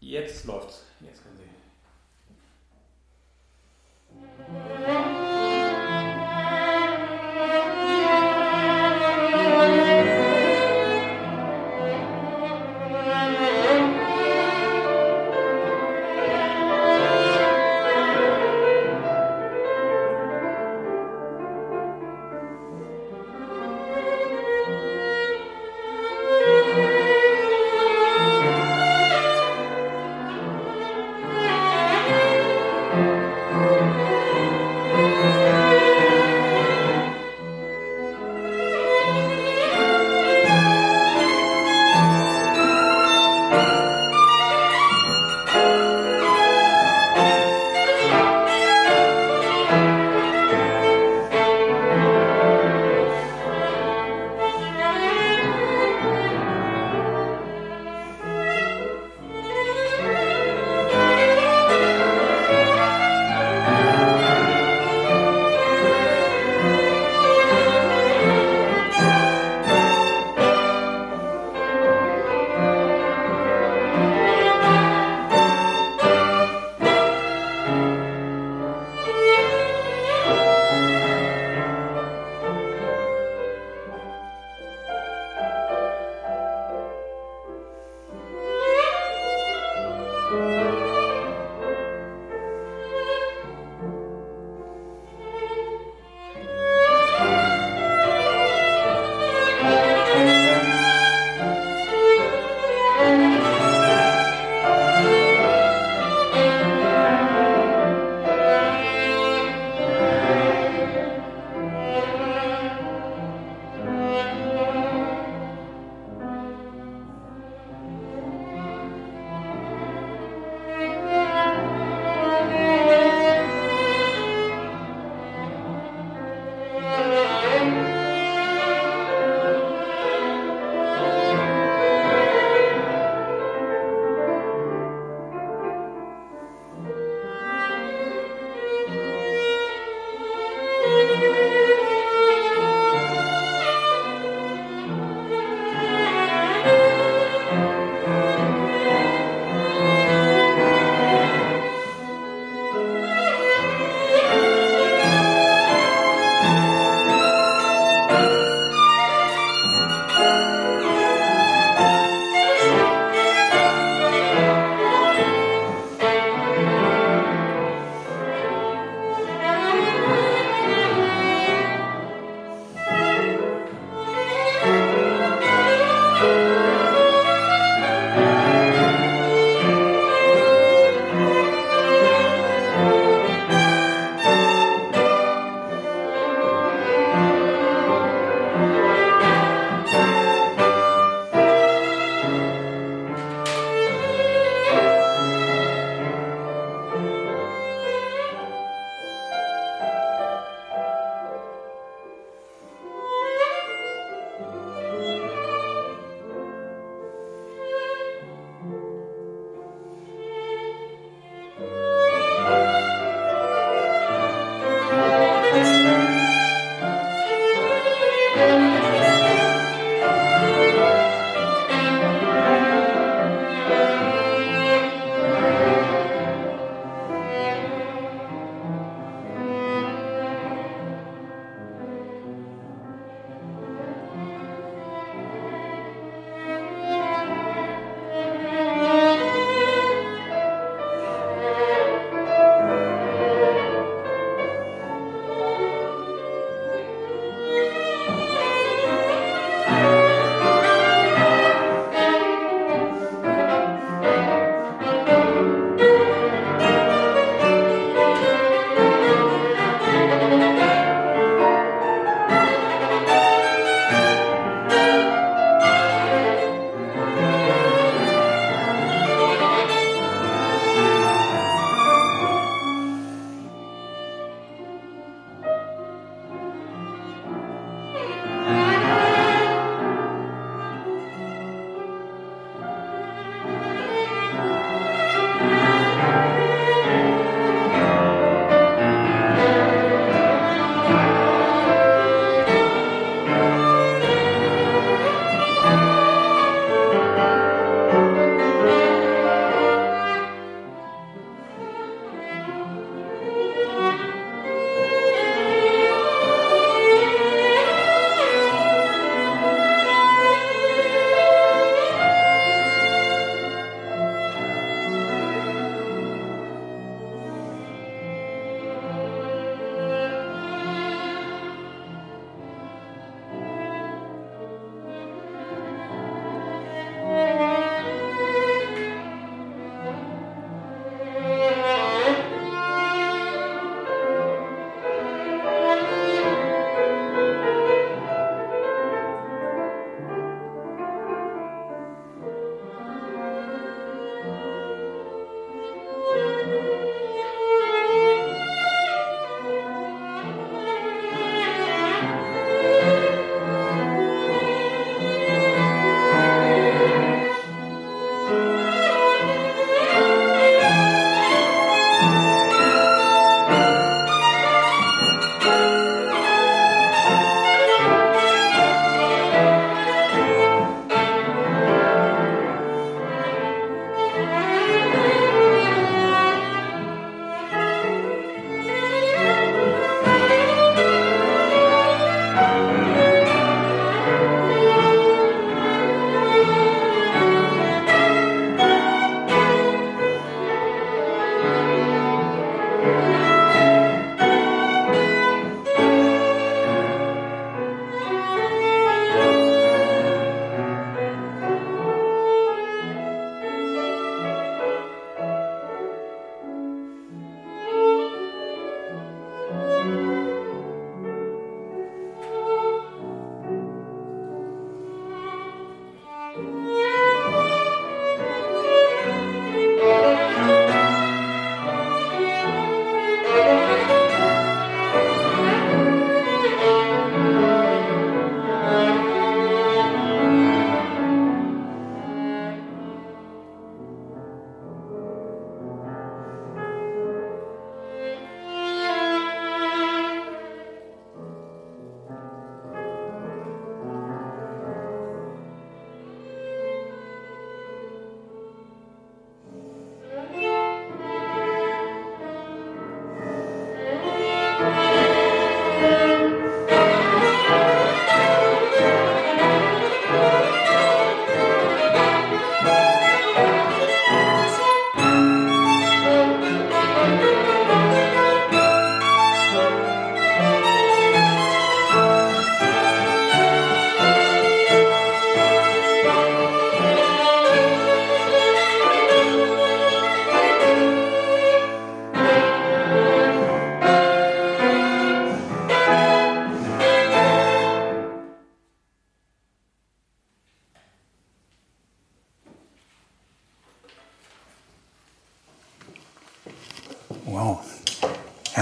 Jetzt läuft's. Jetzt können Sie.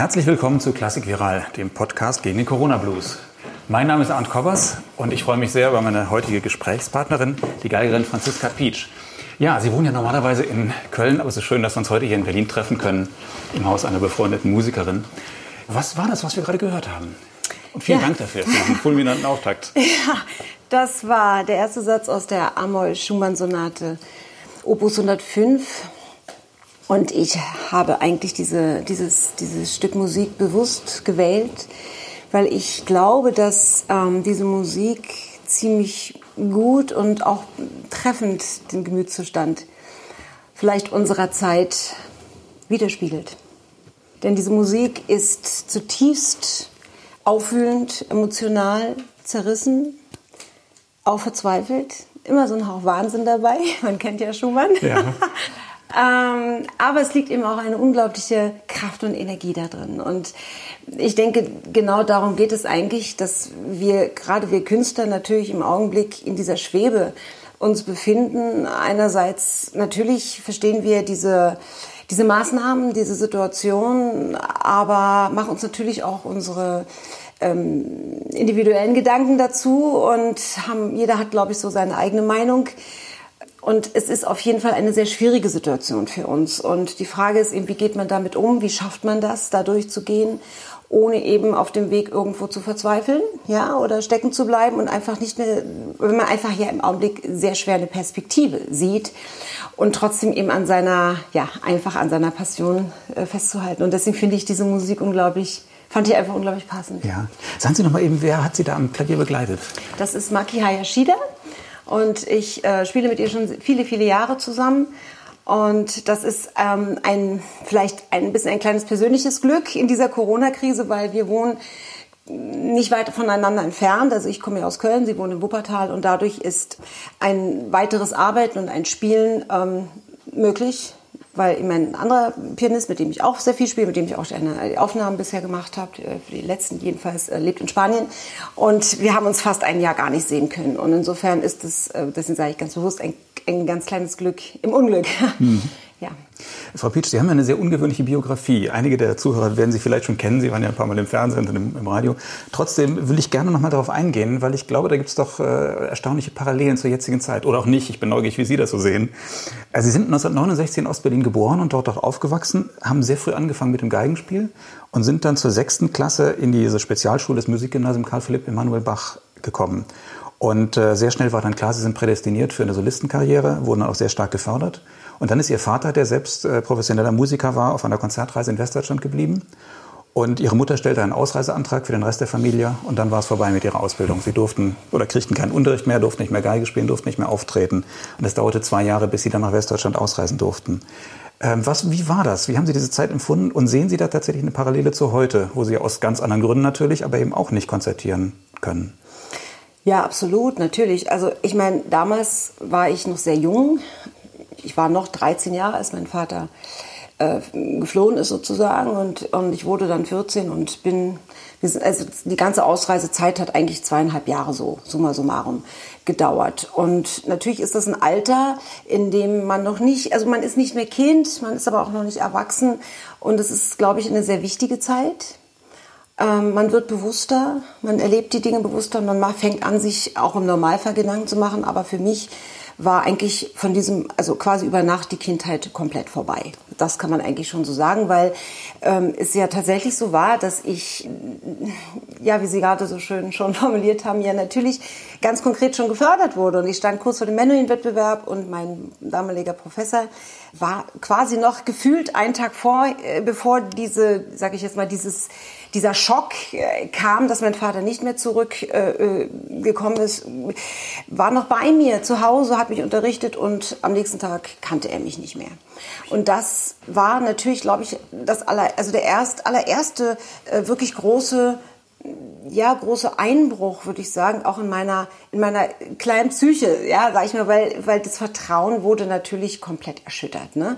Herzlich willkommen zu Klassik Viral, dem Podcast gegen den Corona Blues. Mein Name ist Arndt Kobbers und ich freue mich sehr über meine heutige Gesprächspartnerin, die Geigerin Franziska Pietsch. Ja, Sie wohnen ja normalerweise in Köln, aber es ist schön, dass wir uns heute hier in Berlin treffen können, im Haus einer befreundeten Musikerin. Was war das, was wir gerade gehört haben? Und vielen ja. Dank dafür, für diesen fulminanten Auftakt. Ja, das war der erste Satz aus der Amol-Schumann-Sonate, Opus 105 und ich habe eigentlich diese, dieses, dieses Stück Musik bewusst gewählt, weil ich glaube, dass ähm, diese Musik ziemlich gut und auch treffend den Gemütszustand vielleicht unserer Zeit widerspiegelt. Denn diese Musik ist zutiefst aufwühlend, emotional, zerrissen, auch verzweifelt. Immer so ein Hauch Wahnsinn dabei. Man kennt ja Schumann. Ja. Ähm, aber es liegt eben auch eine unglaubliche Kraft und Energie da drin. Und ich denke, genau darum geht es eigentlich, dass wir, gerade wir Künstler, natürlich im Augenblick in dieser Schwebe uns befinden. Einerseits natürlich verstehen wir diese, diese Maßnahmen, diese Situation, aber machen uns natürlich auch unsere ähm, individuellen Gedanken dazu und haben, jeder hat, glaube ich, so seine eigene Meinung. Und es ist auf jeden Fall eine sehr schwierige Situation für uns. Und die Frage ist eben, wie geht man damit um? Wie schafft man das, da durchzugehen, ohne eben auf dem Weg irgendwo zu verzweifeln, ja, oder stecken zu bleiben und einfach nicht mehr, wenn man einfach hier im Augenblick sehr schwer eine Perspektive sieht und trotzdem eben an seiner, ja, einfach an seiner Passion äh, festzuhalten. Und deswegen finde ich diese Musik unglaublich fand ich einfach unglaublich passend. Ja. Sagen Sie noch mal eben, wer hat Sie da am Klavier begleitet? Das ist Maki Hayashida. Und ich äh, spiele mit ihr schon viele, viele Jahre zusammen. Und das ist ähm, ein, vielleicht ein bisschen ein kleines persönliches Glück in dieser Corona-Krise, weil wir wohnen nicht weit voneinander entfernt. Also ich komme ja aus Köln, sie wohnt in Wuppertal und dadurch ist ein weiteres Arbeiten und ein Spielen ähm, möglich weil mein anderer Pianist, mit dem ich auch sehr viel spiele, mit dem ich auch eine Aufnahmen bisher gemacht habe, äh, für die letzten jedenfalls, äh, lebt in Spanien. Und wir haben uns fast ein Jahr gar nicht sehen können. Und insofern ist äh, deswegen sage ich ganz bewusst, ein, ein ganz kleines Glück im Unglück. Mhm. Frau Pietsch, Sie haben ja eine sehr ungewöhnliche Biografie. Einige der Zuhörer werden Sie vielleicht schon kennen. Sie waren ja ein paar Mal im Fernsehen und im, im Radio. Trotzdem will ich gerne noch mal darauf eingehen, weil ich glaube, da gibt es doch äh, erstaunliche Parallelen zur jetzigen Zeit. Oder auch nicht. Ich bin neugierig, wie Sie das so sehen. Also Sie sind 1969 in Ostberlin geboren und dort auch aufgewachsen, haben sehr früh angefangen mit dem Geigenspiel und sind dann zur sechsten Klasse in diese Spezialschule des Musikgymnasiums Karl Philipp Emanuel Bach gekommen. Und äh, sehr schnell war dann klar, Sie sind prädestiniert für eine Solistenkarriere, wurden auch sehr stark gefördert. Und dann ist ihr Vater, der selbst äh, professioneller Musiker war, auf einer Konzertreise in Westdeutschland geblieben. Und ihre Mutter stellte einen Ausreiseantrag für den Rest der Familie und dann war es vorbei mit ihrer Ausbildung. Sie durften oder kriegten keinen Unterricht mehr, durften nicht mehr Geige spielen, durften nicht mehr auftreten. Und es dauerte zwei Jahre, bis sie dann nach Westdeutschland ausreisen durften. Ähm, was, wie war das? Wie haben Sie diese Zeit empfunden? Und sehen Sie da tatsächlich eine Parallele zu heute, wo Sie aus ganz anderen Gründen natürlich, aber eben auch nicht konzertieren können? Ja, absolut, natürlich. Also ich meine, damals war ich noch sehr jung ich war noch 13 Jahre, als mein Vater äh, geflohen ist sozusagen und, und ich wurde dann 14 und bin, also die ganze Ausreisezeit hat eigentlich zweieinhalb Jahre so, summa summarum, gedauert. Und natürlich ist das ein Alter, in dem man noch nicht, also man ist nicht mehr Kind, man ist aber auch noch nicht erwachsen und es ist, glaube ich, eine sehr wichtige Zeit. Ähm, man wird bewusster, man erlebt die Dinge bewusster und man fängt an, sich auch im Normalfall Gedanken zu machen, aber für mich war eigentlich von diesem, also quasi über Nacht die Kindheit komplett vorbei. Das kann man eigentlich schon so sagen, weil ähm, es ja tatsächlich so war, dass ich, ja, wie Sie gerade so schön schon formuliert haben, ja natürlich ganz konkret schon gefördert wurde. Und ich stand kurz vor dem Menuhin-Wettbewerb und mein damaliger Professor war quasi noch gefühlt einen Tag vor, äh, bevor diese, sage ich jetzt mal, dieses dieser Schock äh, kam, dass mein Vater nicht mehr zurückgekommen äh, ist, war noch bei mir zu Hause, hat mich unterrichtet und am nächsten Tag kannte er mich nicht mehr. Und das war natürlich, glaube ich, das aller, also der erst, allererste äh, wirklich große ja, große Einbruch, würde ich sagen, auch in meiner, in meiner kleinen Psyche, ja, sag ich mal, weil, weil das Vertrauen wurde natürlich komplett erschüttert. Ne?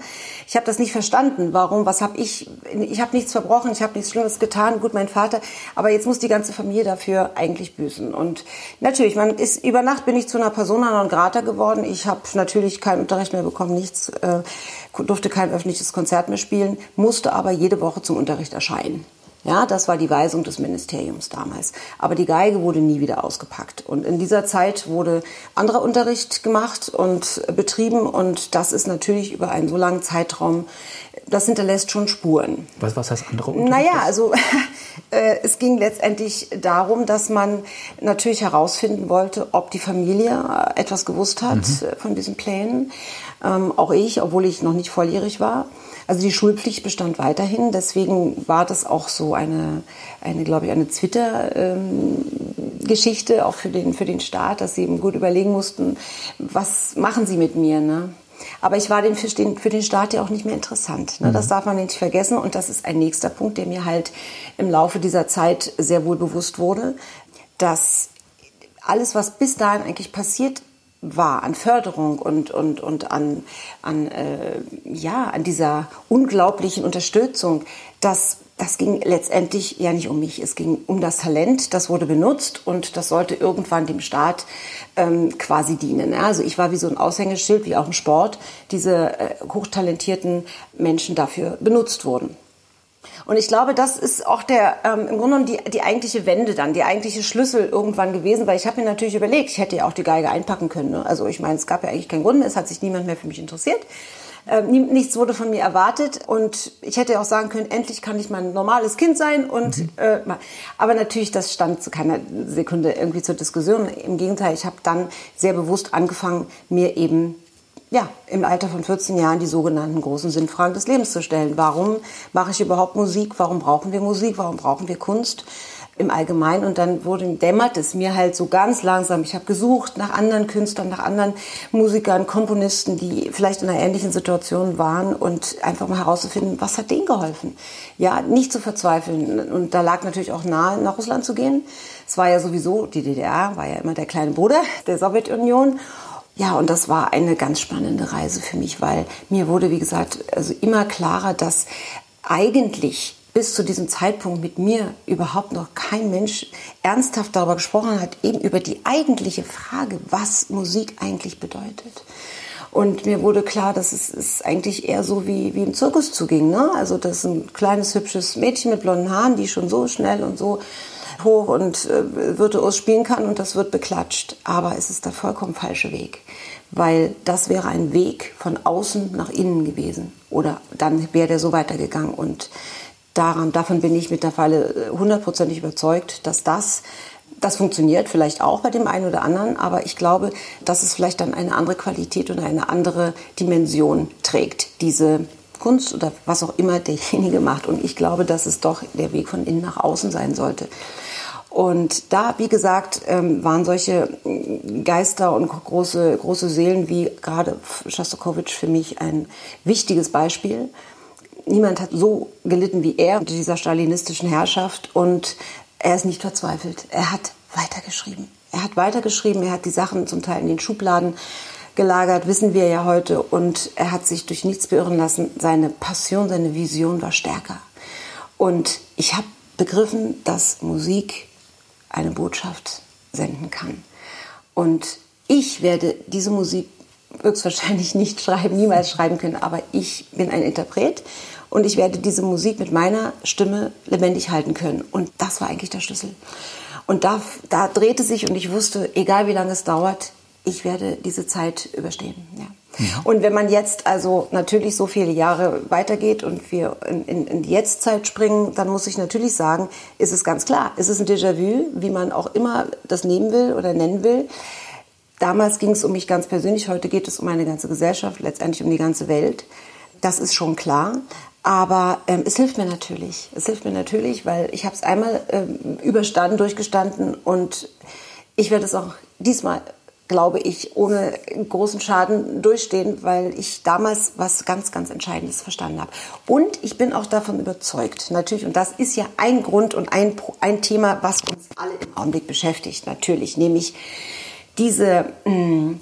Ich habe das nicht verstanden. Warum? Was habe ich? Ich habe nichts verbrochen, ich habe nichts Schlimmes getan. Gut, mein Vater, aber jetzt muss die ganze Familie dafür eigentlich büßen. Und natürlich, man ist über Nacht bin ich zu einer Persona non grata geworden. Ich habe natürlich keinen Unterricht mehr bekommen, nichts, äh, durfte kein öffentliches Konzert mehr spielen, musste aber jede Woche zum Unterricht erscheinen. Ja, das war die Weisung des Ministeriums damals. Aber die Geige wurde nie wieder ausgepackt. Und in dieser Zeit wurde anderer Unterricht gemacht und betrieben. Und das ist natürlich über einen so langen Zeitraum, das hinterlässt schon Spuren. Was, was heißt andere Unterricht? Naja, also äh, es ging letztendlich darum, dass man natürlich herausfinden wollte, ob die Familie äh, etwas gewusst hat mhm. Äh, von diesen Plänen. Ähm, auch ich, obwohl ich noch nicht volljährig war. Also die Schulpflicht bestand weiterhin, deswegen war das auch so eine, eine glaube ich, eine Twitter-Geschichte ähm, auch für den, für den Staat, dass sie eben gut überlegen mussten, was machen sie mit mir, ne? Aber ich war den für, den für den Staat ja auch nicht mehr interessant. Ne? Mhm. Das darf man nicht vergessen. Und das ist ein nächster Punkt, der mir halt im Laufe dieser Zeit sehr wohl bewusst wurde, dass alles, was bis dahin eigentlich passiert war an Förderung und, und, und an, an, äh, ja, an dieser unglaublichen Unterstützung, das, das ging letztendlich ja nicht um mich, es ging um das Talent, das wurde benutzt und das sollte irgendwann dem Staat ähm, quasi dienen. Also ich war wie so ein Aushängeschild, wie auch im Sport, diese äh, hochtalentierten Menschen dafür benutzt wurden. Und ich glaube, das ist auch der ähm, im Grunde genommen die, die eigentliche Wende dann, die eigentliche Schlüssel irgendwann gewesen, weil ich habe mir natürlich überlegt, ich hätte ja auch die Geige einpacken können. Ne? Also ich meine, es gab ja eigentlich keinen Grund mehr, es hat sich niemand mehr für mich interessiert. Ähm, nichts wurde von mir erwartet und ich hätte ja auch sagen können, endlich kann ich mein normales Kind sein und mhm. äh, aber natürlich das stand zu keiner Sekunde irgendwie zur Diskussion. Im Gegenteil, ich habe dann sehr bewusst angefangen, mir eben ja, im Alter von 14 Jahren die sogenannten großen Sinnfragen des Lebens zu stellen. Warum mache ich überhaupt Musik? Warum brauchen wir Musik? Warum brauchen wir Kunst? im Allgemeinen und dann wurde dämmert es mir halt so ganz langsam. Ich habe gesucht nach anderen Künstlern, nach anderen Musikern, Komponisten, die vielleicht in einer ähnlichen Situation waren und einfach mal herauszufinden, was hat denen geholfen. Ja, nicht zu verzweifeln und da lag natürlich auch nahe, nach Russland zu gehen. Es war ja sowieso, die DDR war ja immer der kleine Bruder der Sowjetunion ja, und das war eine ganz spannende Reise für mich, weil mir wurde, wie gesagt, also immer klarer, dass eigentlich bis zu diesem Zeitpunkt mit mir überhaupt noch kein Mensch ernsthaft darüber gesprochen hat, eben über die eigentliche Frage, was Musik eigentlich bedeutet. Und mir wurde klar, dass es, es eigentlich eher so wie, wie im Zirkus zuging. Ne? Also das ist ein kleines, hübsches Mädchen mit blonden Haaren, die schon so schnell und so hoch und äh, virtuos spielen kann und das wird beklatscht. Aber es ist der vollkommen falsche Weg, weil das wäre ein Weg von außen nach innen gewesen. Oder dann wäre der so weitergegangen und daran, davon bin ich mittlerweile äh, hundertprozentig überzeugt, dass das das funktioniert vielleicht auch bei dem einen oder anderen, aber ich glaube, dass es vielleicht dann eine andere Qualität und eine andere Dimension trägt, diese Kunst oder was auch immer derjenige macht. Und ich glaube, dass es doch der Weg von innen nach außen sein sollte. Und da, wie gesagt, ähm, waren solche äh, Geister und große, große Seelen wie gerade Schostakowitsch für mich ein wichtiges Beispiel. Niemand hat so gelitten wie er unter dieser stalinistischen Herrschaft und er ist nicht verzweifelt. Er hat weitergeschrieben. Er hat weitergeschrieben, er hat die Sachen zum Teil in den Schubladen gelagert, wissen wir ja heute. Und er hat sich durch nichts beirren lassen. Seine Passion, seine Vision war stärker. Und ich habe begriffen, dass Musik eine Botschaft senden kann. Und ich werde diese Musik höchstwahrscheinlich nicht schreiben, niemals schreiben können, aber ich bin ein Interpret und ich werde diese Musik mit meiner Stimme lebendig halten können. Und das war eigentlich der Schlüssel. Und da, da drehte sich und ich wusste, egal wie lange es dauert, ich werde diese Zeit überstehen. Ja. Ja. Und wenn man jetzt also natürlich so viele Jahre weitergeht und wir in, in, in die Jetztzeit springen, dann muss ich natürlich sagen, ist es ganz klar, ist es ein Déjà-vu, wie man auch immer das nehmen will oder nennen will. Damals ging es um mich ganz persönlich, heute geht es um eine ganze Gesellschaft, letztendlich um die ganze Welt. Das ist schon klar. Aber ähm, es hilft mir natürlich. Es hilft mir natürlich, weil ich habe es einmal ähm, überstanden, durchgestanden und ich werde es auch diesmal glaube ich, ohne großen Schaden durchstehen, weil ich damals was ganz, ganz Entscheidendes verstanden habe. Und ich bin auch davon überzeugt, natürlich, und das ist ja ein Grund und ein, ein Thema, was uns alle im Augenblick beschäftigt, natürlich, nämlich diese, mm,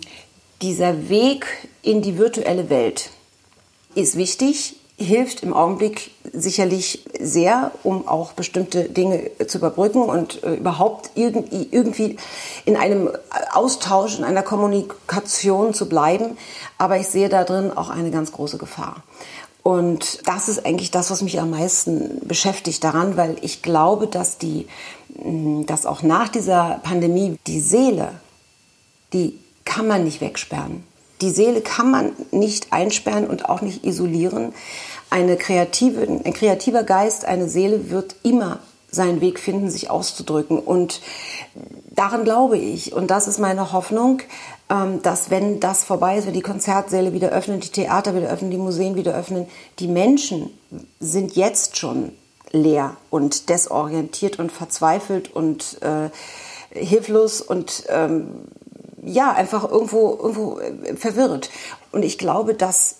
dieser Weg in die virtuelle Welt ist wichtig hilft im Augenblick sicherlich sehr, um auch bestimmte Dinge zu überbrücken und äh, überhaupt irgendwie, irgendwie in einem Austausch, in einer Kommunikation zu bleiben. Aber ich sehe da drin auch eine ganz große Gefahr. Und das ist eigentlich das, was mich am meisten beschäftigt daran, weil ich glaube, dass die, dass auch nach dieser Pandemie die Seele, die kann man nicht wegsperren. Die Seele kann man nicht einsperren und auch nicht isolieren. Eine kreative, ein kreativer Geist, eine Seele wird immer seinen Weg finden, sich auszudrücken. Und daran glaube ich. Und das ist meine Hoffnung, ähm, dass wenn das vorbei ist, wenn die Konzertsäle wieder öffnen, die Theater wieder öffnen, die Museen wieder öffnen, die Menschen sind jetzt schon leer und desorientiert und verzweifelt und äh, hilflos und ähm, ja, einfach irgendwo, irgendwo äh, verwirrt. Und ich glaube, dass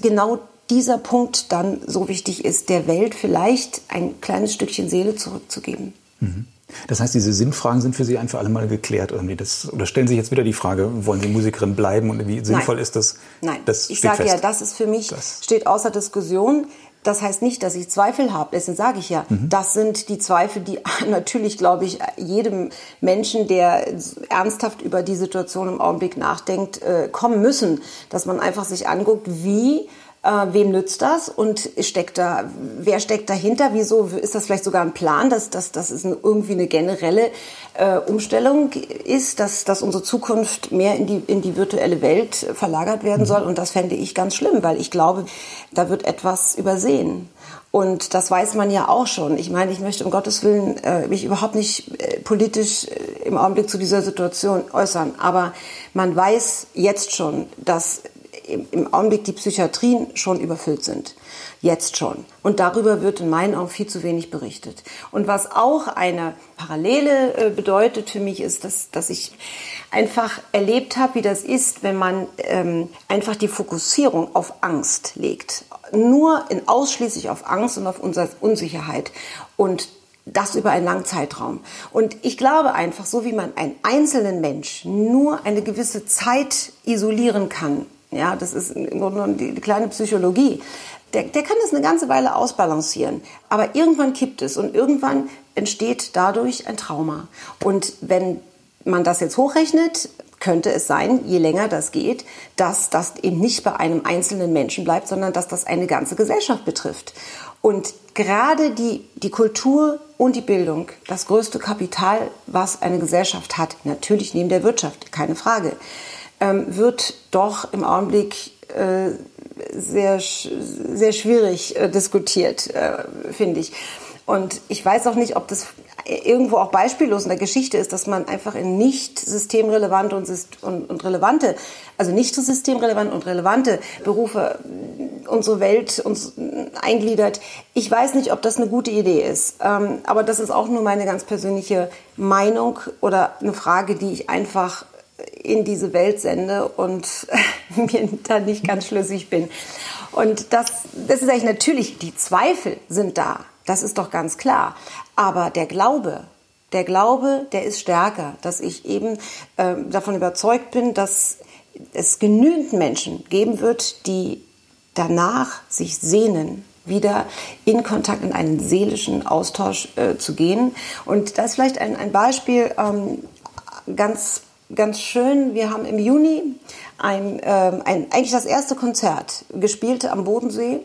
genau dieser Punkt dann so wichtig ist, der Welt vielleicht ein kleines Stückchen Seele zurückzugeben. Mhm. Das heißt, diese Sinnfragen sind für Sie ein für alle Mal geklärt irgendwie. Das, oder stellen Sie jetzt wieder die Frage, wollen Sie Musikerin bleiben und wie sinnvoll Nein. ist das? Nein, das ich sage ja, das ist für mich, das steht außer Diskussion. Das heißt nicht, dass ich Zweifel habe. Deswegen sage ich ja, mhm. das sind die Zweifel, die natürlich, glaube ich, jedem Menschen, der ernsthaft über die Situation im Augenblick nachdenkt, äh, kommen müssen. Dass man einfach sich anguckt, wie äh, wem nützt das und steckt da, wer steckt dahinter? Wieso ist das vielleicht sogar ein Plan, dass, dass, dass es irgendwie eine generelle äh, Umstellung ist, dass, dass unsere Zukunft mehr in die, in die virtuelle Welt verlagert werden soll? Und das fände ich ganz schlimm, weil ich glaube, da wird etwas übersehen. Und das weiß man ja auch schon. Ich meine, ich möchte um Gottes Willen äh, mich überhaupt nicht äh, politisch äh, im Augenblick zu dieser Situation äußern. Aber man weiß jetzt schon, dass im Augenblick die Psychiatrien schon überfüllt sind. Jetzt schon. Und darüber wird in meinen Augen viel zu wenig berichtet. Und was auch eine Parallele äh, bedeutet für mich ist, dass, dass ich einfach erlebt habe, wie das ist, wenn man ähm, einfach die Fokussierung auf Angst legt. Nur in ausschließlich auf Angst und auf Unsicherheit. Und das über einen langen Zeitraum. Und ich glaube einfach, so wie man einen einzelnen Mensch nur eine gewisse Zeit isolieren kann ja, das ist im Grunde die, kleine Psychologie. Der, der kann das eine ganze Weile ausbalancieren. Aber irgendwann kippt es und irgendwann entsteht dadurch ein Trauma. Und wenn man das jetzt hochrechnet, könnte es sein, je länger das geht, dass das eben nicht bei einem einzelnen Menschen bleibt, sondern dass das eine ganze Gesellschaft betrifft. Und gerade die, die Kultur und die Bildung, das größte Kapital, was eine Gesellschaft hat, natürlich neben der Wirtschaft, keine Frage, wird doch im Augenblick äh, sehr, sehr schwierig äh, diskutiert, äh, finde ich. Und ich weiß auch nicht, ob das irgendwo auch beispiellos in der Geschichte ist, dass man einfach in nicht systemrelevante und, und, und relevante, also nicht systemrelevante und relevante Berufe unsere Welt uns eingliedert. Ich weiß nicht, ob das eine gute Idee ist, ähm, aber das ist auch nur meine ganz persönliche Meinung oder eine Frage, die ich einfach in diese Welt sende und mir da nicht ganz schlüssig bin. Und das, das ist eigentlich natürlich, die Zweifel sind da, das ist doch ganz klar. Aber der Glaube, der Glaube, der ist stärker, dass ich eben äh, davon überzeugt bin, dass es genügend Menschen geben wird, die danach sich sehnen, wieder in Kontakt, in einen seelischen Austausch äh, zu gehen. Und das ist vielleicht ein, ein Beispiel, ähm, ganz ganz schön. Wir haben im Juni ein, ähm, ein, eigentlich das erste Konzert gespielt am Bodensee.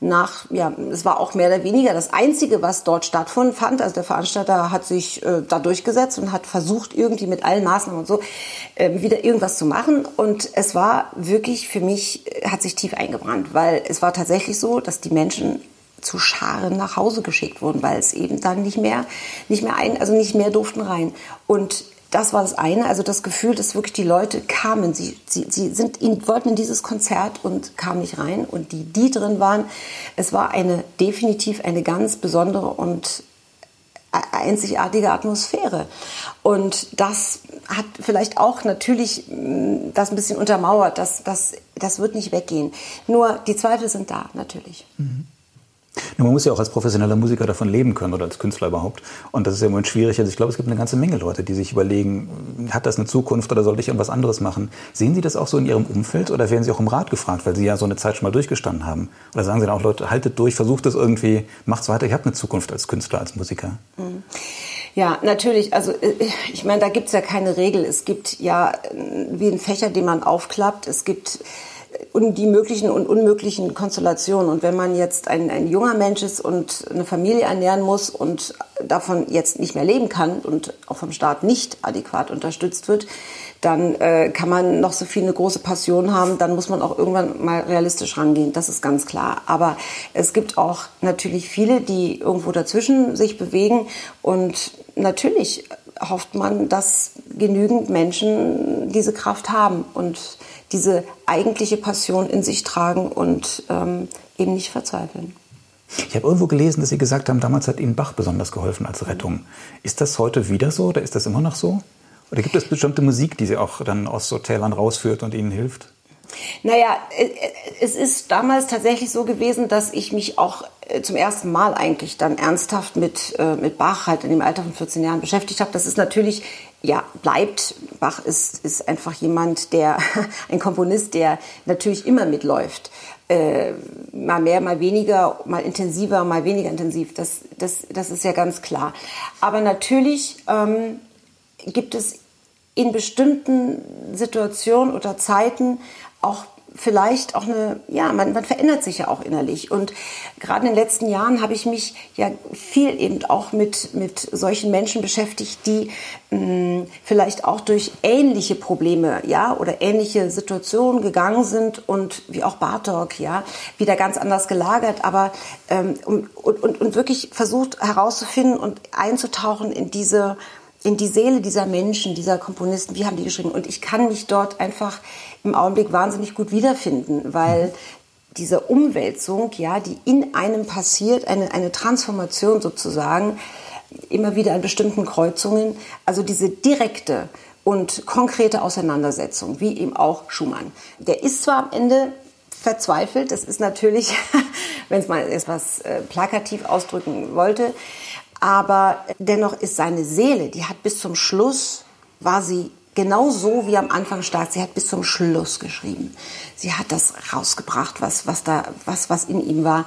Nach, ja, es war auch mehr oder weniger das einzige, was dort stattfand. Also der Veranstalter hat sich äh, da durchgesetzt und hat versucht, irgendwie mit allen Maßnahmen und so äh, wieder irgendwas zu machen. Und es war wirklich für mich, äh, hat sich tief eingebrannt, weil es war tatsächlich so, dass die Menschen zu Scharen nach Hause geschickt wurden, weil es eben dann nicht mehr, nicht mehr ein, also nicht mehr durften rein. Und das war das eine, also das Gefühl, dass wirklich die Leute kamen. Sie, sie, sie sind, wollten in dieses Konzert und kamen nicht rein. Und die, die drin waren, es war eine definitiv eine ganz besondere und einzigartige Atmosphäre. Und das hat vielleicht auch natürlich mm, das ein bisschen untermauert. Das, das, das wird nicht weggehen. Nur die Zweifel sind da, natürlich. Mhm. Man muss ja auch als professioneller Musiker davon leben können oder als Künstler überhaupt. Und das ist ja im Moment schwierig. Also ich glaube, es gibt eine ganze Menge Leute, die sich überlegen, hat das eine Zukunft oder sollte ich irgendwas anderes machen? Sehen Sie das auch so in Ihrem Umfeld oder werden Sie auch um Rat gefragt, weil Sie ja so eine Zeit schon mal durchgestanden haben? Oder sagen Sie dann auch, Leute, haltet durch, versucht es irgendwie, macht's weiter, ich habe eine Zukunft als Künstler, als Musiker? Mhm. Ja, natürlich. Also äh, ich meine, da gibt's ja keine Regel. Es gibt ja äh, wie ein Fächer, den man aufklappt. Es gibt und die möglichen und unmöglichen Konstellationen. Und wenn man jetzt ein, ein junger Mensch ist und eine Familie ernähren muss und davon jetzt nicht mehr leben kann und auch vom Staat nicht adäquat unterstützt wird, dann äh, kann man noch so viel eine große Passion haben, dann muss man auch irgendwann mal realistisch rangehen, das ist ganz klar. Aber es gibt auch natürlich viele, die irgendwo dazwischen sich bewegen und natürlich hofft man, dass genügend Menschen diese Kraft haben und diese eigentliche Passion in sich tragen und ähm, eben nicht verzweifeln. Ich habe irgendwo gelesen, dass Sie gesagt haben, damals hat Ihnen Bach besonders geholfen als Rettung. Ist das heute wieder so oder ist das immer noch so? Oder gibt es bestimmte Musik, die Sie auch dann aus so Tälern rausführt und Ihnen hilft? Naja, äh, es ist damals tatsächlich so gewesen, dass ich mich auch äh, zum ersten Mal eigentlich dann ernsthaft mit, äh, mit Bach halt in dem Alter von 14 Jahren beschäftigt habe. Das ist natürlich, ja, bleibt. Bach ist, ist einfach jemand, der, ein Komponist, der natürlich immer mitläuft. Äh, mal mehr, mal weniger, mal intensiver, mal weniger intensiv. Das, das, das ist ja ganz klar. Aber natürlich ähm, gibt es in bestimmten Situationen oder Zeiten auch vielleicht auch eine, ja, man, man verändert sich ja auch innerlich. Und gerade in den letzten Jahren habe ich mich ja viel eben auch mit, mit solchen Menschen beschäftigt, die mh, hm, vielleicht auch durch ähnliche Probleme, ja, oder ähnliche Situationen gegangen sind und wie auch Bartok, ja, wieder ganz anders gelagert, aber ähm, und, und, und wirklich versucht herauszufinden und einzutauchen in diese, in die Seele dieser Menschen, dieser Komponisten, wie haben die geschrieben. Und ich kann mich dort einfach im Augenblick wahnsinnig gut wiederfinden, weil diese Umwälzung, ja, die in einem passiert, eine, eine Transformation sozusagen, immer wieder an bestimmten Kreuzungen, also diese direkte und konkrete Auseinandersetzung, wie eben auch Schumann. Der ist zwar am Ende verzweifelt, das ist natürlich, wenn es mal etwas äh, plakativ ausdrücken wollte, aber dennoch ist seine Seele, die hat bis zum Schluss, war sie genau so wie am Anfang stark. Sie hat bis zum Schluss geschrieben. Sie hat das rausgebracht, was, was da, was, was in ihm war.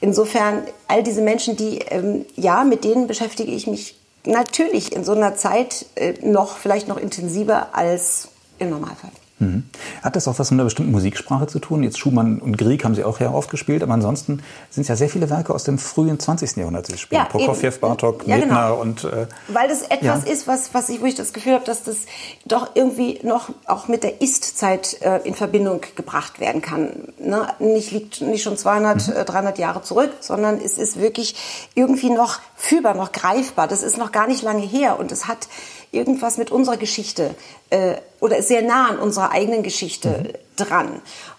Insofern, all diese Menschen, die, ähm, ja, mit denen beschäftige ich mich natürlich in so einer Zeit äh, noch, vielleicht noch intensiver als im Normalfall. Mhm. Hat das auch was mit einer bestimmten Musiksprache zu tun? Jetzt Schumann und Grieg haben Sie auch ja oft gespielt, aber ansonsten sind es ja sehr viele Werke aus dem frühen 20. Jahrhundert, die Sie spielen. Ja, Prokofjew, Bartok, ja, Medner genau. und... Äh, Weil das etwas ja. ist, was, was ich, wo ich das Gefühl habe, dass das doch irgendwie noch auch mit der Ist-Zeit äh, in Verbindung gebracht werden kann. Ne? Nicht liegt nicht schon 200, mhm. 300 Jahre zurück, sondern es ist wirklich irgendwie noch fühlbar, noch greifbar. Das ist noch gar nicht lange her und es hat irgendwas mit unserer Geschichte äh, oder sehr nah an unserer eigenen Geschichte mhm. dran.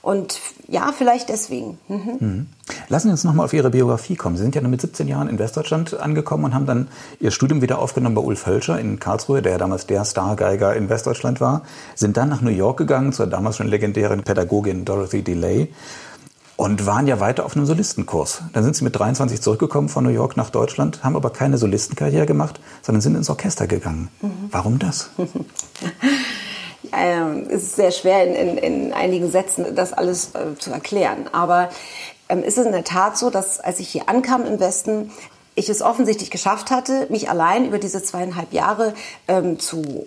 Und ja, vielleicht deswegen. Mhm. Mhm. Lassen Sie uns nochmal auf Ihre Biografie kommen. Sie sind ja mit 17 Jahren in Westdeutschland angekommen und haben dann Ihr Studium wieder aufgenommen bei Ulf Hölscher in Karlsruhe, der ja damals der Stargeiger in Westdeutschland war. Sind dann nach New York gegangen zur damals schon legendären Pädagogin Dorothy DeLay und waren ja weiter auf einem Solistenkurs. Dann sind sie mit 23 zurückgekommen von New York nach Deutschland, haben aber keine Solistenkarriere gemacht, sondern sind ins Orchester gegangen. Mhm. Warum das? ähm, es ist sehr schwer in, in, in einigen Sätzen das alles äh, zu erklären. Aber ähm, ist es in der Tat so, dass als ich hier ankam im Westen, ich es offensichtlich geschafft hatte, mich allein über diese zweieinhalb Jahre ähm, zu,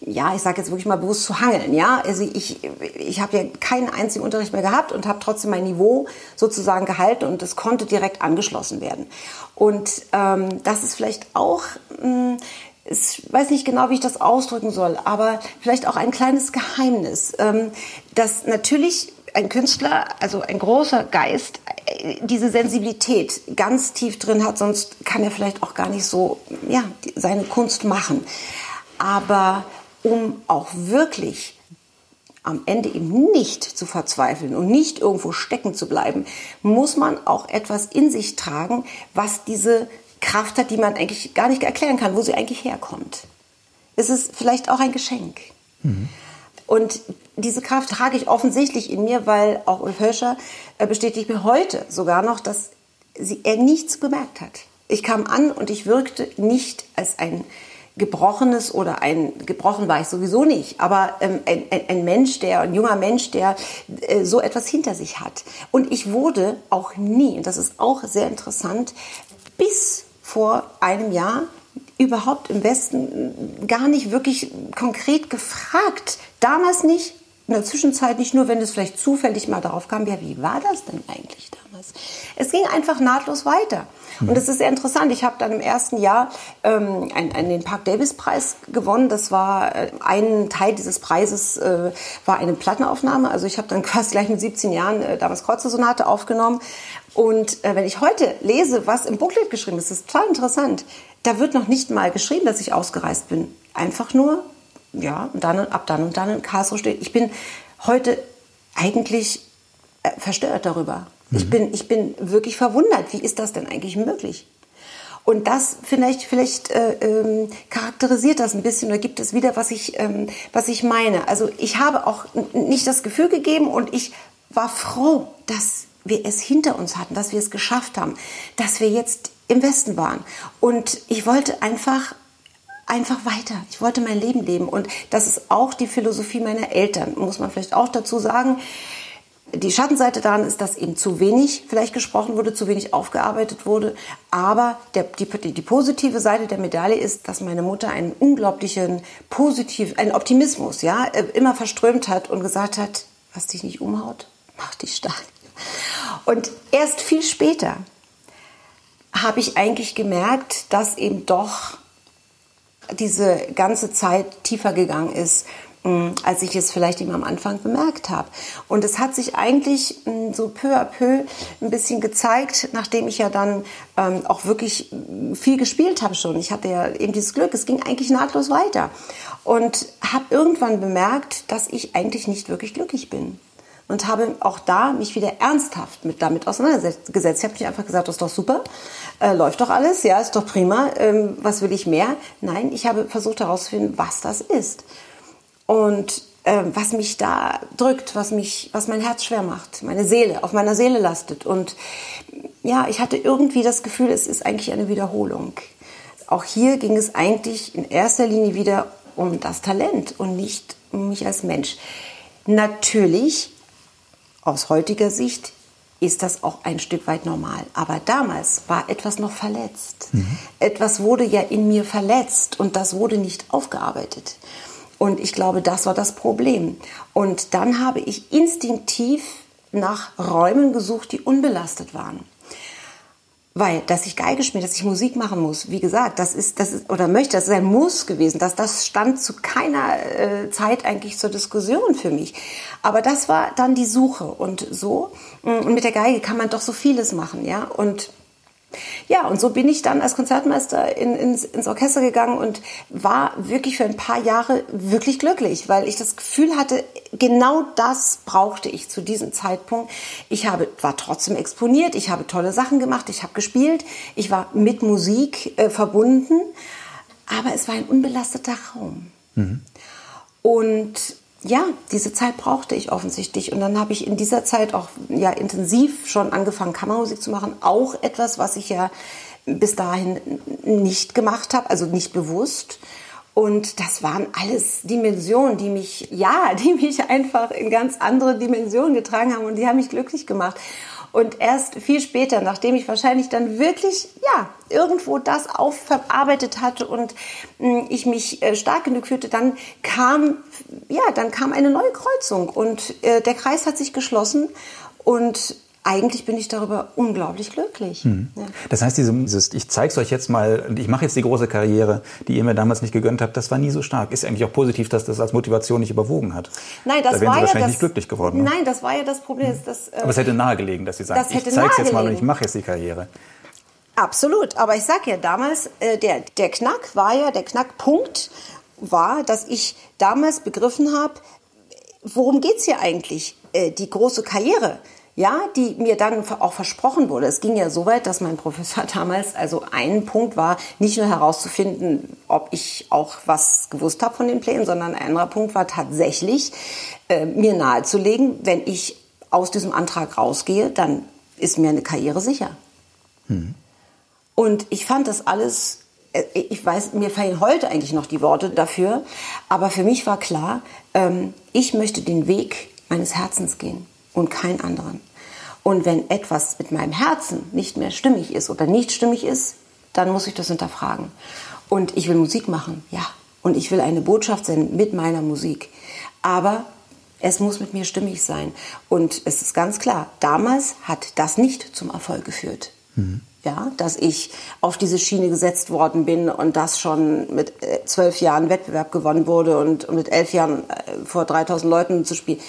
ja, ich sage jetzt wirklich mal bewusst zu hangeln. Ja, also ich, ich habe ja keinen einzigen Unterricht mehr gehabt und habe trotzdem mein Niveau sozusagen gehalten und es konnte direkt angeschlossen werden. Und ähm, das ist vielleicht auch mh, hm, ich weiß nicht genau, wie ich das ausdrücken soll, aber vielleicht auch ein kleines Geheimnis, ähm, dass natürlich ein Künstler, also ein großer Geist, diese Sensibilität ganz tief drin hat, sonst kann er vielleicht auch gar nicht so ja, seine Kunst machen. Aber um auch wirklich am Ende eben nicht zu verzweifeln und nicht irgendwo stecken zu bleiben, muss man auch etwas in sich tragen, was diese Kraft hat, die man eigentlich gar nicht erklären kann, wo sie eigentlich herkommt. Es ist vielleicht auch ein Geschenk. Mhm. Und diese Kraft trage ich offensichtlich in mir, weil auch Ulf Höscher äh, bestätigt mir heute sogar noch, dass sie, er nichts gemerkt hat. Ich kam an und ich wirkte nicht als ein gebrochenes oder ein gebrochen war ich sowieso nicht, aber ähm, ein, ein, ein, Mensch, der ein junger Mensch, der äh, so etwas hinter sich hat. Und ich wurde auch nie, und das ist auch sehr interessant, bis vor einem Jahr überhaupt im Westen gar nicht wirklich konkret gefragt. Damals nicht, in der Zwischenzeit nicht nur, wenn es vielleicht zufällig mal darauf kam, ja, wie war das denn eigentlich damals? Es ging einfach nahtlos weiter. Mhm. Und es ist sehr interessant. Ich habe dann im ersten Jahr ähm, einen, einen, den Park Davis Preis gewonnen. Das war äh, ein Teil dieses Preises äh, war eine Plattenaufnahme. Also ich habe dann quasi gleich mit 17 Jahren äh, damals Kreuzesonate aufgenommen. Und äh, wenn ich heute lese, was im Booklet geschrieben ist, ist total interessant. Da wird noch nicht mal geschrieben, dass ich ausgereist bin. Einfach nur ja, und dann, ab dann und dann in Karlsruhe steht. Ich bin heute eigentlich äh, verstört darüber. Mhm. Ich, bin, ich bin wirklich verwundert. Wie ist das denn eigentlich möglich? Und das vielleicht, vielleicht äh, ähm, charakterisiert das ein bisschen oder gibt es wieder, was ich, ähm, was ich meine. Also ich habe auch nicht das Gefühl gegeben und ich war froh, dass wir es hinter uns hatten, dass wir es geschafft haben, dass wir jetzt im Westen waren. Und ich wollte einfach einfach weiter. Ich wollte mein Leben leben. Und das ist auch die Philosophie meiner Eltern, muss man vielleicht auch dazu sagen. Die Schattenseite daran ist, dass eben zu wenig vielleicht gesprochen wurde, zu wenig aufgearbeitet wurde. Aber der, die, die, positive Seite der Medaille ist, dass meine Mutter einen unglaublichen positiv, einen Optimismus, ja, äh, immer verströmt hat und gesagt hat, was dich nicht umhaut, mach dich stark. Und erst viel später habe ich eigentlich gemerkt, dass eben doch diese ganze Zeit tiefer gegangen ist, mm, als ich es vielleicht eben am Anfang bemerkt habe. Und es hat sich eigentlich mm, so peu à peu ein bisschen gezeigt, nachdem ich ja dann ähm, auch wirklich viel gespielt habe schon. Ich hatte ja eben dieses Glück, es ging eigentlich nahtlos weiter. Und habe irgendwann bemerkt, dass ich eigentlich nicht wirklich glücklich bin und habe auch da mich wieder ernsthaft mit damit auseinandergesetzt. Ich habe nicht einfach gesagt, das ist doch super, äh, läuft doch alles, ja, ist doch prima, ähm, was will ich mehr? Nein, ich habe versucht herauszufinden, was das ist und äh, was mich da drückt, was mich, was mein Herz schwer macht, meine Seele, auf meiner Seele lastet. Und ja, ich hatte irgendwie das Gefühl, es ist eigentlich eine Wiederholung. Auch hier ging es eigentlich in erster Linie wieder um das Talent und nicht um mich als Mensch. Natürlich aus heutiger Sicht ist das auch ein Stück weit normal. Aber damals war etwas noch verletzt. Mhm. Etwas wurde ja in mir verletzt und das wurde nicht aufgearbeitet. Und ich glaube, das war das Problem. Und dann habe ich instinktiv nach Räumen gesucht, die unbelastet waren. Weil, dass ich Geige spiele, dass ich Musik machen muss, wie gesagt, das ist, das ist, oder möchte, das ist ein Muss gewesen. Das, das stand zu keiner äh, Zeit eigentlich zur Diskussion für mich. Aber das war dann die Suche. Und so, mm, und mit der Geige kann man doch so vieles machen, ja. Und ja, und so bin ich dann als Konzertmeister in, ins, ins Orchester gegangen und war wirklich für ein paar Jahre wirklich glücklich, weil ich das Gefühl hatte, genau das brauchte ich zu diesem Zeitpunkt. Ich habe, war trotzdem exponiert, ich habe tolle Sachen gemacht, ich habe gespielt, ich war mit Musik äh, verbunden, aber es war ein unbelasteter Raum. Mhm. Und ja, diese Zeit brauchte ich offensichtlich. Und dann habe ich in dieser Zeit auch ja, intensiv schon angefangen, Kammermusik zu machen. Auch etwas, was ich ja bis dahin nicht gemacht habe, also nicht bewusst. Und das waren alles Dimensionen, die mich, ja, die mich einfach in ganz andere Dimensionen getragen haben und die haben mich glücklich gemacht. Und erst viel später, nachdem ich wahrscheinlich dann wirklich, ja, irgendwo das aufverarbeitet hatte und mh, hm, ich mich äh, stark genug fühlte, dann kam, ja, dann kam eine neue Kreuzung. Und äh, der Kreis hat sich geschlossen. Und eigentlich bin ich darüber unglaublich glücklich. Mhm. Ja. Das heißt, dieses, ich zeige es euch jetzt mal, ich mache jetzt die große Karriere, die ihr mir damals nicht gegönnt habt, das war nie so stark. Ist eigentlich auch positiv, dass das als Motivation nicht überwogen hat. Nein, das da wären war Sie wahrscheinlich ja das, nicht glücklich geworden. Ne? Nein, das war ja das Problem. Mhm. Das, äh, Aber es hätte nahegelegen, dass Sie sagen, ich zeige es jetzt mal und ich mache jetzt die Karriere. Absolut, aber ich sag ja damals, äh, der, der Knack war ja, der Knackpunkt war, dass ich damals begriffen habe, worum geht's hier eigentlich? Äh, die große Karriere ja, die mir dann auch versprochen wurde. Es ging ja so weit, dass mein Professor damals, also ein Punkt war, nicht nur herauszufinden, ob ich auch was gewusst habe von den Plänen, sondern ein anderer Punkt war tatsächlich, äh, mir nahezulegen, wenn ich aus diesem Antrag rausgehe, dann ist mir eine Karriere sicher. Hm. Und ich fand das alles, äh, ich weiß, mir fallen heute eigentlich noch die Worte dafür, aber für mich war klar, ähm, ich möchte den Weg meines Herzens gehen und keinen anderen. Und wenn etwas mit meinem Herzen nicht mehr stimmig ist oder nicht stimmig ist, dann muss ich das hinterfragen. Und ich will Musik machen, ja. Und ich will eine Botschaft senden mit meiner Musik. Aber es muss mit mir stimmig sein. Und es ist ganz klar, damals hat das nicht zum Erfolg geführt. Mhm. Ja, dass ich auf diese Schiene gesetzt worden bin und das schon mit äh, zwölf Jahren Wettbewerb gewonnen wurde und mit elf Jahren äh, vor 3000 Leuten zu spielen.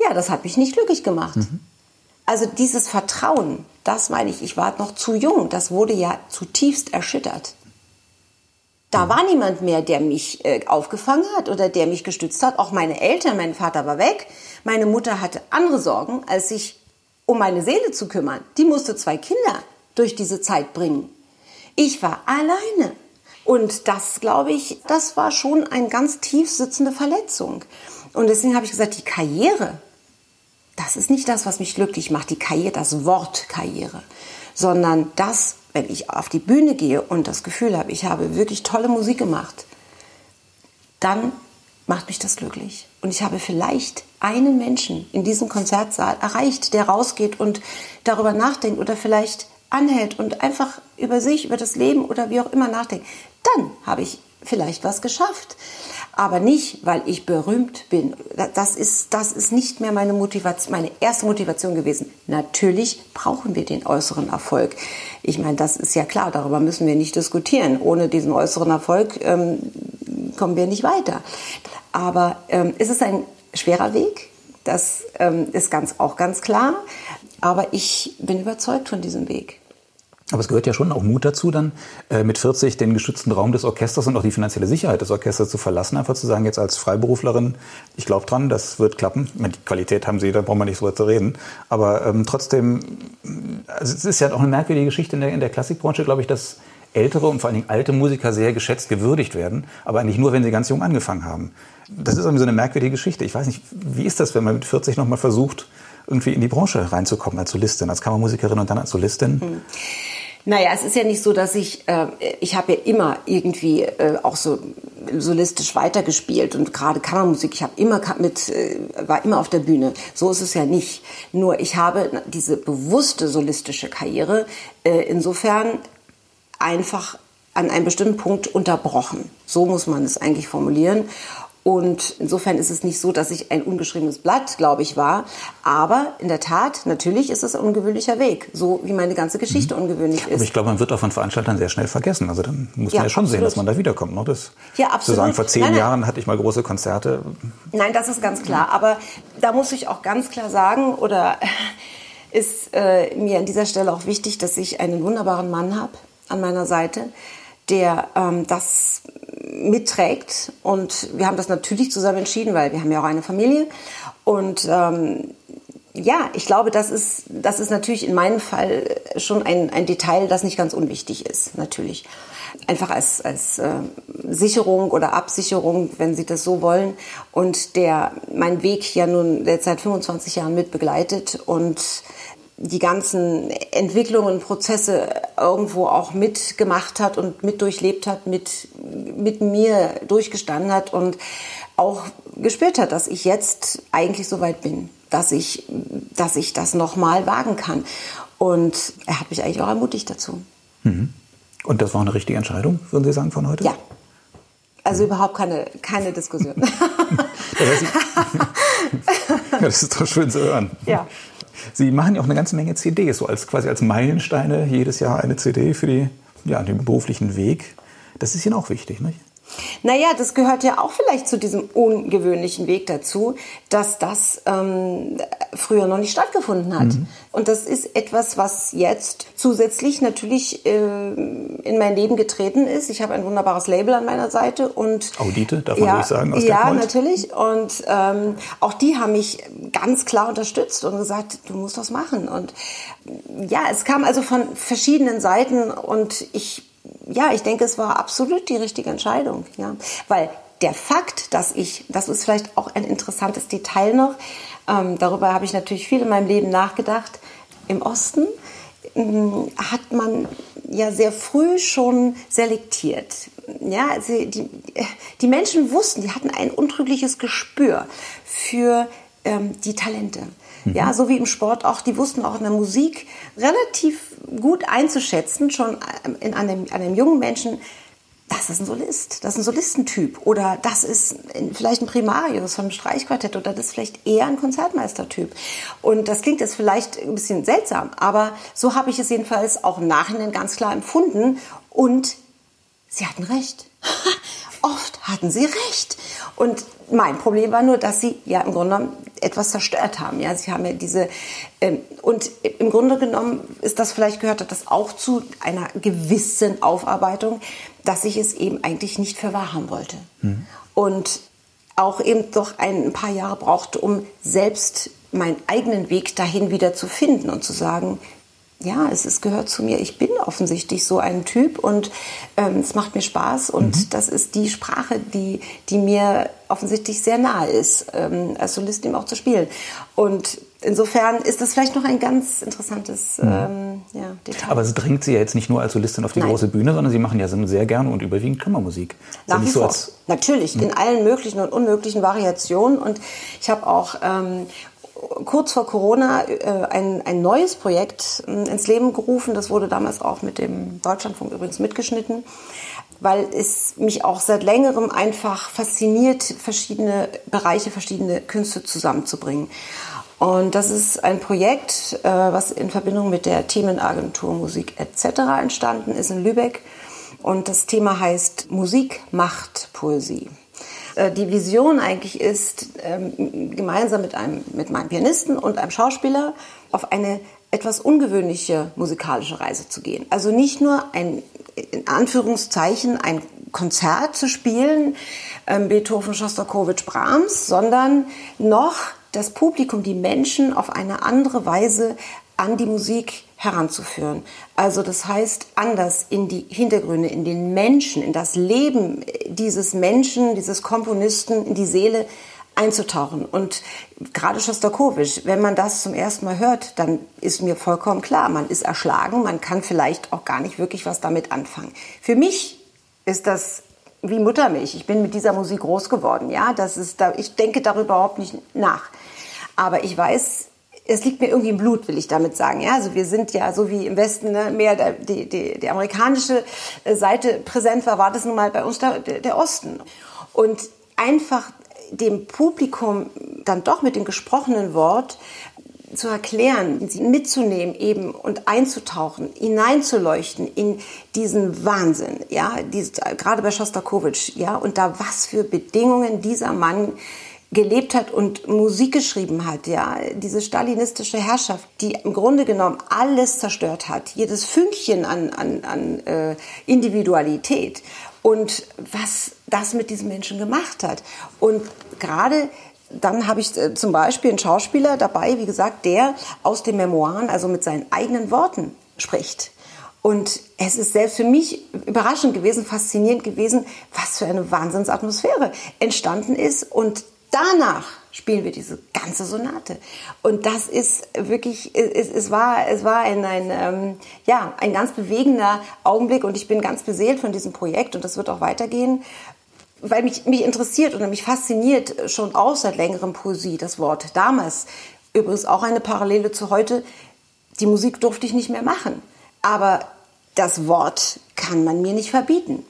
Ja, das hat mich nicht glücklich gemacht. Mhm. Also dieses Vertrauen, das meine ich, ich war noch zu jung, das wurde ja zutiefst erschüttert. Da war niemand mehr, der mich äh, aufgefangen hat oder der mich gestützt hat. Auch meine Eltern, mein Vater war weg. Meine Mutter hatte andere Sorgen, als sich um meine Seele zu kümmern. Die musste zwei Kinder durch diese Zeit bringen. Ich war alleine. Und das, glaube ich, das war schon eine ganz tief sitzende Verletzung. Und deswegen habe ich gesagt, die Karriere, das ist nicht das, was mich glücklich macht, die Karriere, das Wort Karriere, sondern das, wenn ich auf die Bühne gehe und das Gefühl habe, ich habe wirklich tolle Musik gemacht, dann macht mich das glücklich. Und ich habe vielleicht einen Menschen in diesem Konzertsaal erreicht, der rausgeht und darüber nachdenkt oder vielleicht anhält und einfach über sich, über das Leben oder wie auch immer nachdenkt. Dann habe ich vielleicht was geschafft aber nicht, weil ich berühmt bin. Das ist, das ist nicht mehr meine Motivation, meine erste Motivation gewesen. Natürlich brauchen wir den äußeren Erfolg. Ich meine, das ist ja klar, darüber müssen wir nicht diskutieren. Ohne diesen äußeren Erfolg ähm, kommen wir nicht weiter. Aber ähm, es ist ein schwerer Weg, das ähm, ist ganz, auch ganz klar. Aber ich bin überzeugt von diesem Weg. Aber es gehört ja schon auch Mut dazu, dann äh, mit 40 den geschützten Raum des Orchesters und auch die finanzielle Sicherheit des Orchesters zu verlassen, einfach zu sagen, jetzt als Freiberuflerin, ich glaube dran, das wird klappen. Meine, die Qualität haben sie, da brauchen wir nicht drüber zu reden. Aber ähm, trotzdem, also es ist ja auch eine merkwürdige Geschichte in der, in der Klassikbranche, glaube ich, dass ältere und vor allen Dingen alte Musiker sehr geschätzt, gewürdigt werden, aber eigentlich nur, wenn sie ganz jung angefangen haben. Das ist irgendwie so eine merkwürdige Geschichte. Ich weiß nicht, wie ist das, wenn man mit 40 nochmal versucht, irgendwie in die Branche reinzukommen als Solistin, als Kammermusikerin und dann als Solistin? Hm. Naja, es ist ja nicht so, dass ich, äh, ich habe ja immer irgendwie äh, auch so solistisch weitergespielt und gerade Kammermusik, ich habe immer mit, äh, war immer auf der Bühne. So ist es ja nicht. Nur ich habe diese bewusste solistische Karriere äh, insofern einfach an einem bestimmten Punkt unterbrochen. So muss man es eigentlich formulieren. Und insofern ist es nicht so, dass ich ein ungeschriebenes Blatt, glaube ich, war. Aber in der Tat, natürlich ist es ein ungewöhnlicher Weg, so wie meine ganze Geschichte mhm. ungewöhnlich ist. Aber ich glaube, man wird auch von Veranstaltern sehr schnell vergessen. Also dann muss ja, man ja schon absolut. sehen, dass man da wiederkommt. Ne? Das, ja, absolut. Zu sagen, vor zehn nein, nein. Jahren hatte ich mal große Konzerte. Nein, das ist ganz klar. Aber da muss ich auch ganz klar sagen, oder ist äh, mir an dieser Stelle auch wichtig, dass ich einen wunderbaren Mann habe an meiner Seite, der ähm, das mitträgt. Und wir haben das natürlich zusammen entschieden, weil wir haben ja auch eine Familie. Und ähm, ja, ich glaube, das ist, das ist natürlich in meinem Fall schon ein, ein Detail, das nicht ganz unwichtig ist, natürlich. Einfach als, als äh, Sicherung oder Absicherung, wenn Sie das so wollen. Und der mein Weg ja nun seit 25 Jahren mit begleitet und die ganzen Entwicklungen, Prozesse irgendwo auch mitgemacht hat und mit durchlebt hat, mit, mit mir durchgestanden hat und auch gespürt hat, dass ich jetzt eigentlich so weit bin, dass ich, dass ich das nochmal wagen kann. Und er hat mich eigentlich auch ermutigt dazu. Mhm. Und das war eine richtige Entscheidung, würden Sie sagen, von heute? Ja. Also überhaupt keine, keine Diskussion. das ist doch schön zu hören. Ja. Sie machen ja auch eine ganze Menge CDs, so als quasi als Meilensteine jedes Jahr eine CD für die, ja, den beruflichen Weg. Das ist Ihnen auch wichtig, nicht? Naja, das gehört ja auch vielleicht zu diesem ungewöhnlichen Weg dazu, dass das ähm, früher noch nicht stattgefunden hat. Mhm. Und das ist etwas, was jetzt zusätzlich natürlich äh, in mein Leben getreten ist. Ich habe ein wunderbares Label an meiner Seite und Audite, darf man ja, ruhig sagen. Aus ja, natürlich. Und ähm, auch die haben mich ganz klar unterstützt und gesagt, du musst das machen. Und ja, es kam also von verschiedenen Seiten und ich ja, ich denke, es war absolut die richtige Entscheidung, ja, weil der Fakt, dass ich, das ist vielleicht auch ein interessantes Detail noch, ähm, darüber habe ich natürlich viel in meinem Leben nachgedacht. Im Osten ähm, hat man ja sehr früh schon selektiert. Ja, also die, die Menschen wussten, die hatten ein untrügliches Gespür für ähm, die Talente. Mhm. Ja, so wie im Sport auch, die wussten auch in der Musik relativ gut einzuschätzen, schon in einem, einem jungen Menschen, das ist ein Solist, das ist ein Solistentyp oder das ist vielleicht ein Primarius vom Streichquartett oder das ist vielleicht eher ein Konzertmeistertyp. Und das klingt jetzt vielleicht ein bisschen seltsam, aber so habe ich es jedenfalls auch im Nachhinein ganz klar empfunden und sie hatten recht. Oft hatten sie recht. Und mein Problem war nur, dass sie ja im Grunde genommen etwas zerstört haben. Ja, sie haben ja diese ähm, und im Grunde genommen ist das vielleicht gehört das auch zu einer gewissen Aufarbeitung, dass ich es eben eigentlich nicht für wahr haben wollte mhm. und auch eben doch ein paar Jahre brauchte, um selbst meinen eigenen Weg dahin wieder zu finden und zu sagen, ja, es ist, gehört zu mir. Ich bin offensichtlich so ein Typ und ähm, es macht mir Spaß und mhm. das ist die Sprache, die, die mir offensichtlich sehr nahe ist, ähm, als Solistin auch zu spielen. Und insofern ist das vielleicht noch ein ganz interessantes mhm. ähm, ja, Detail. Aber es drängt Sie ja jetzt nicht nur als Solistin auf die Nein. große Bühne, sondern Sie machen ja sehr gerne und überwiegend Kammermusik. Nach wie so vor. Natürlich, mhm. in allen möglichen und unmöglichen Variationen. Und ich habe auch ähm, kurz vor Corona äh, ein, ein neues Projekt äh, ins Leben gerufen. Das wurde damals auch mit dem Deutschlandfunk übrigens mitgeschnitten, weil es mich auch seit längerem einfach fasziniert, verschiedene Bereiche, verschiedene Künste zusammenzubringen. Und das ist ein Projekt, äh, was in Verbindung mit der Themenagentur Musik etc. entstanden ist in Lübeck. Und das Thema heißt Musik macht Poesie. Äh, die Vision eigentlich ist, ähm, gemeinsam mit, einem, mit meinem Pianisten und einem Schauspieler auf eine etwas ungewöhnliche musikalische Reise zu gehen. Also nicht nur ein, in Anführungszeichen, ein Konzert zu spielen, ähm, Beethoven, Schostakowitsch, Brahms, sondern noch das Publikum, die Menschen auf eine andere Weise an die Musik heranzuführen. Also das heißt, anders in die Hintergründe, in den Menschen, in das Leben dieses Menschen, dieses Komponisten, in die Seele einzutauchen. Und gerade Schostakowitsch, wenn man das zum ersten Mal hört, dann ist mir vollkommen klar, man ist erschlagen, man kann vielleicht auch gar nicht wirklich was damit anfangen. Für mich ist das wie Muttermilch. Ich bin mit dieser Musik groß geworden, ja. Das ist da, ich denke darüber überhaupt nicht nach. Aber ich weiß, es liegt mir irgendwie im Blut, will ich damit sagen. Ja, also wir sind ja so wie im Westen ne, mehr die, die, die amerikanische äh, Seite präsent war, war das nun mal bei uns der, der Osten. Und einfach dem Publikum dann doch mit dem gesprochenen Wort zu erklären, sie mitzunehmen eben und einzutauchen, hineinzuleuchten in diesen Wahnsinn, ja, dieses, gerade bei Schostakowitsch, ja, und da was für Bedingungen dieser Mann gelebt hat und Musik geschrieben hat, ja, diese stalinistische Herrschaft, die im Grunde genommen alles zerstört hat, jedes Fünkchen an, an, an äh, Individualität und was das mit diesen Menschen gemacht hat. Und gerade dann habe ich äh, zum Beispiel einen Schauspieler dabei, wie gesagt, der aus den Memoiren, also mit seinen eigenen Worten spricht. Und es ist selbst für mich überraschend gewesen, faszinierend gewesen, was für eine Wahnsinnsatmosphäre entstanden ist. Und danach spielen wir diese ganze Sonate. Und das ist wirklich, es, es war, es war ein, ein, ähm, ja, ein ganz bewegender Augenblick und ich bin ganz beseelt von diesem Projekt und das wird auch weitergehen, weil mich, mich interessiert und mich fasziniert schon auch seit längerem Poesie, das Wort. Damals übrigens auch eine Parallele zu heute, die Musik durfte ich nicht mehr machen. Aber das Wort kann man mir nicht verbieten.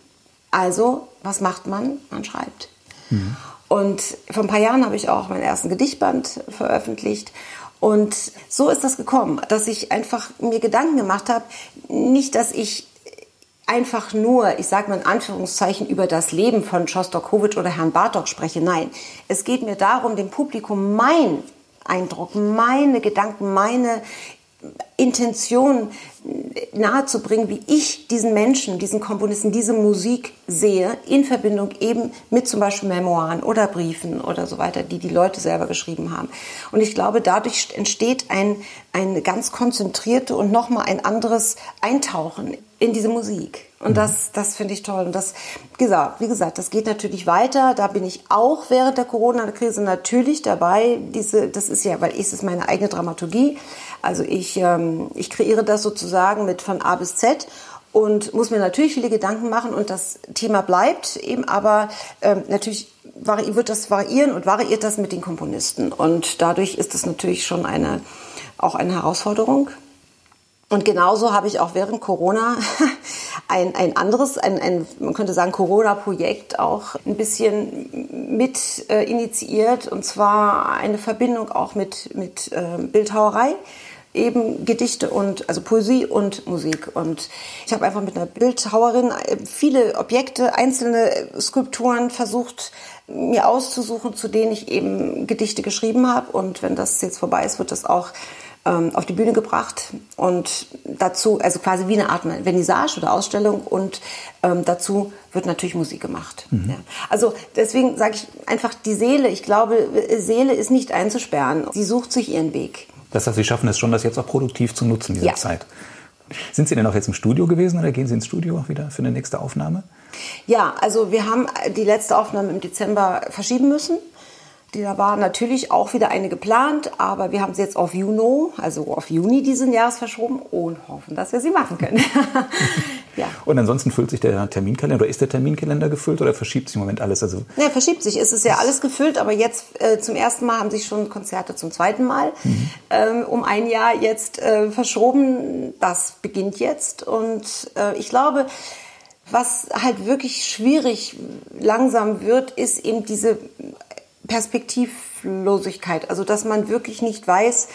Also, was macht man? Man schreibt. Mhm. Und vor ein paar Jahren habe ich auch meinen ersten Gedichtband veröffentlicht. Und so ist das gekommen, dass ich einfach mir Gedanken gemacht habe, nicht, dass ich einfach nur, ich sage mal in Anführungszeichen, über das Leben von Schostakowitsch oder Herrn Bartok spreche. Nein, es geht mir darum, dem Publikum mein Eindruck, meine Gedanken, meine Intention nahezubringen, wie ich diesen Menschen, diesen Komponisten, diese Musik sehe, in Verbindung eben mit zum Beispiel Memoiren oder Briefen oder so weiter, die die Leute selber geschrieben haben. Und ich glaube, dadurch entsteht ein, ein ganz konzentrierte und nochmal ein anderes Eintauchen in diese Musik. Und das, das finde ich toll. Und das, wie gesagt, das geht natürlich weiter. Da bin ich auch während der Corona-Krise natürlich dabei. Diese, das ist ja, weil es ist meine eigene Dramaturgie. Also ich, ähm, ich kreiere das sozusagen mit von A bis Z und muss mir natürlich viele Gedanken machen und das Thema bleibt eben, aber ähm, natürlich wird das variieren und variiert das mit den Komponisten und dadurch ist das natürlich schon eine auch eine Herausforderung. Und genauso habe ich auch während Corona ein, ein anderes, ein, ein, man könnte sagen, Corona-Projekt auch ein bisschen mit äh, initiiert. Und zwar eine Verbindung auch mit, mit äh, Bildhauerei eben Gedichte und also Poesie und Musik und ich habe einfach mit einer Bildhauerin äh, viele Objekte, einzelne Skulpturen versucht mir auszusuchen, zu denen ich eben Gedichte geschrieben habe und wenn das jetzt vorbei ist, wird das auch ähm, auf die Bühne gebracht und dazu, also quasi wie eine Art Vernissage oder Ausstellung und ähm, dazu wird natürlich Musik gemacht. Mhm. Ja. Also deswegen sage ich einfach die Seele, ich glaube, Seele ist nicht einzusperren. Sie sucht sich ihren Weg. Das heißt, Sie schaffen es schon, das jetzt auch produktiv zu nutzen, diese ja. Zeit. Sind Sie denn auch jetzt im Studio gewesen oder gehen Sie ins Studio auch wieder für eine nächste Aufnahme? Ja, also wir haben die letzte Aufnahme im Dezember verschieben müssen. Da war natürlich auch wieder eine geplant, aber wir haben sie jetzt auf Juno, also auf Juni diesen Jahres verschoben und hoffen, dass wir sie machen können. ja. Und ansonsten füllt sich der Terminkalender oder ist der Terminkalender gefüllt oder verschiebt sich im Moment alles? Also ja, verschiebt sich. Es ist ja alles gefüllt, aber jetzt äh, zum ersten Mal haben sich schon Konzerte zum zweiten Mal mhm. ähm, um ein Jahr jetzt äh, verschoben. Das beginnt jetzt und äh, ich glaube, was halt wirklich schwierig langsam wird, ist eben diese Perspektivlosigkeit. Also dass man wirklich nicht weiß,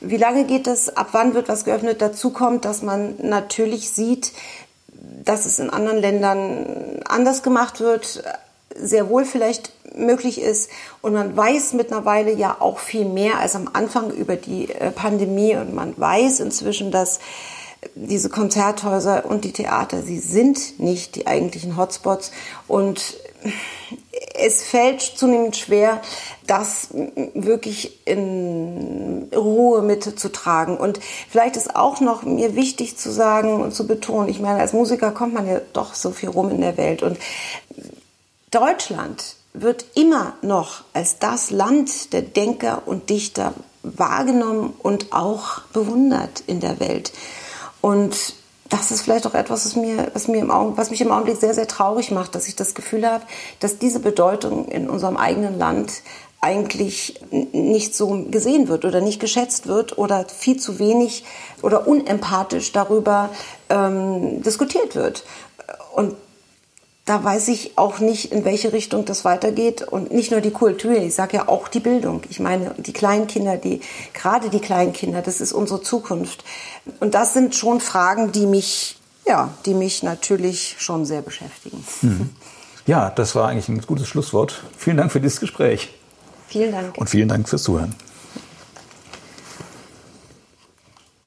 wie lange geht es, ab wann wird was geöffnet. Dazu kommt, dass man natürlich sieht, dass es in anderen Ländern anders gemacht wird, sehr wohl vielleicht möglich ist. Und man weiß mittlerweile ja auch viel mehr als am Anfang über die äh, Pandemie. Und man weiß inzwischen, dass diese Konzerthäuser und die Theater, sie sind nicht die eigentlichen Hotspots. Und es fällt zunehmend schwer, das wirklich in Ruhe mitzutragen. Und vielleicht ist auch noch mir wichtig zu sagen und zu betonen, ich meine, als Musiker kommt man ja doch so viel rum in der Welt. Und Deutschland wird immer noch als das Land der Denker und Dichter wahrgenommen und auch bewundert in der Welt. Und das ist vielleicht auch etwas, was, mir, was, mir im Augen, was mich im Augenblick sehr, sehr traurig macht, dass ich das Gefühl habe, dass diese Bedeutung in unserem eigenen Land eigentlich nicht so gesehen wird oder nicht geschätzt wird oder viel zu wenig oder unempathisch darüber ähm, diskutiert wird. Und da weiß ich auch nicht, in welche Richtung das weitergeht. Und nicht nur die Kultur, ich sage ja auch die Bildung. Ich meine, die Kleinkinder, die, gerade die Kleinkinder, das ist unsere Zukunft. Und das sind schon Fragen, die mich, ja, die mich natürlich schon sehr beschäftigen. Mhm. Ja, das war eigentlich ein gutes Schlusswort. Vielen Dank für dieses Gespräch. Vielen Dank. Und vielen Dank fürs Zuhören.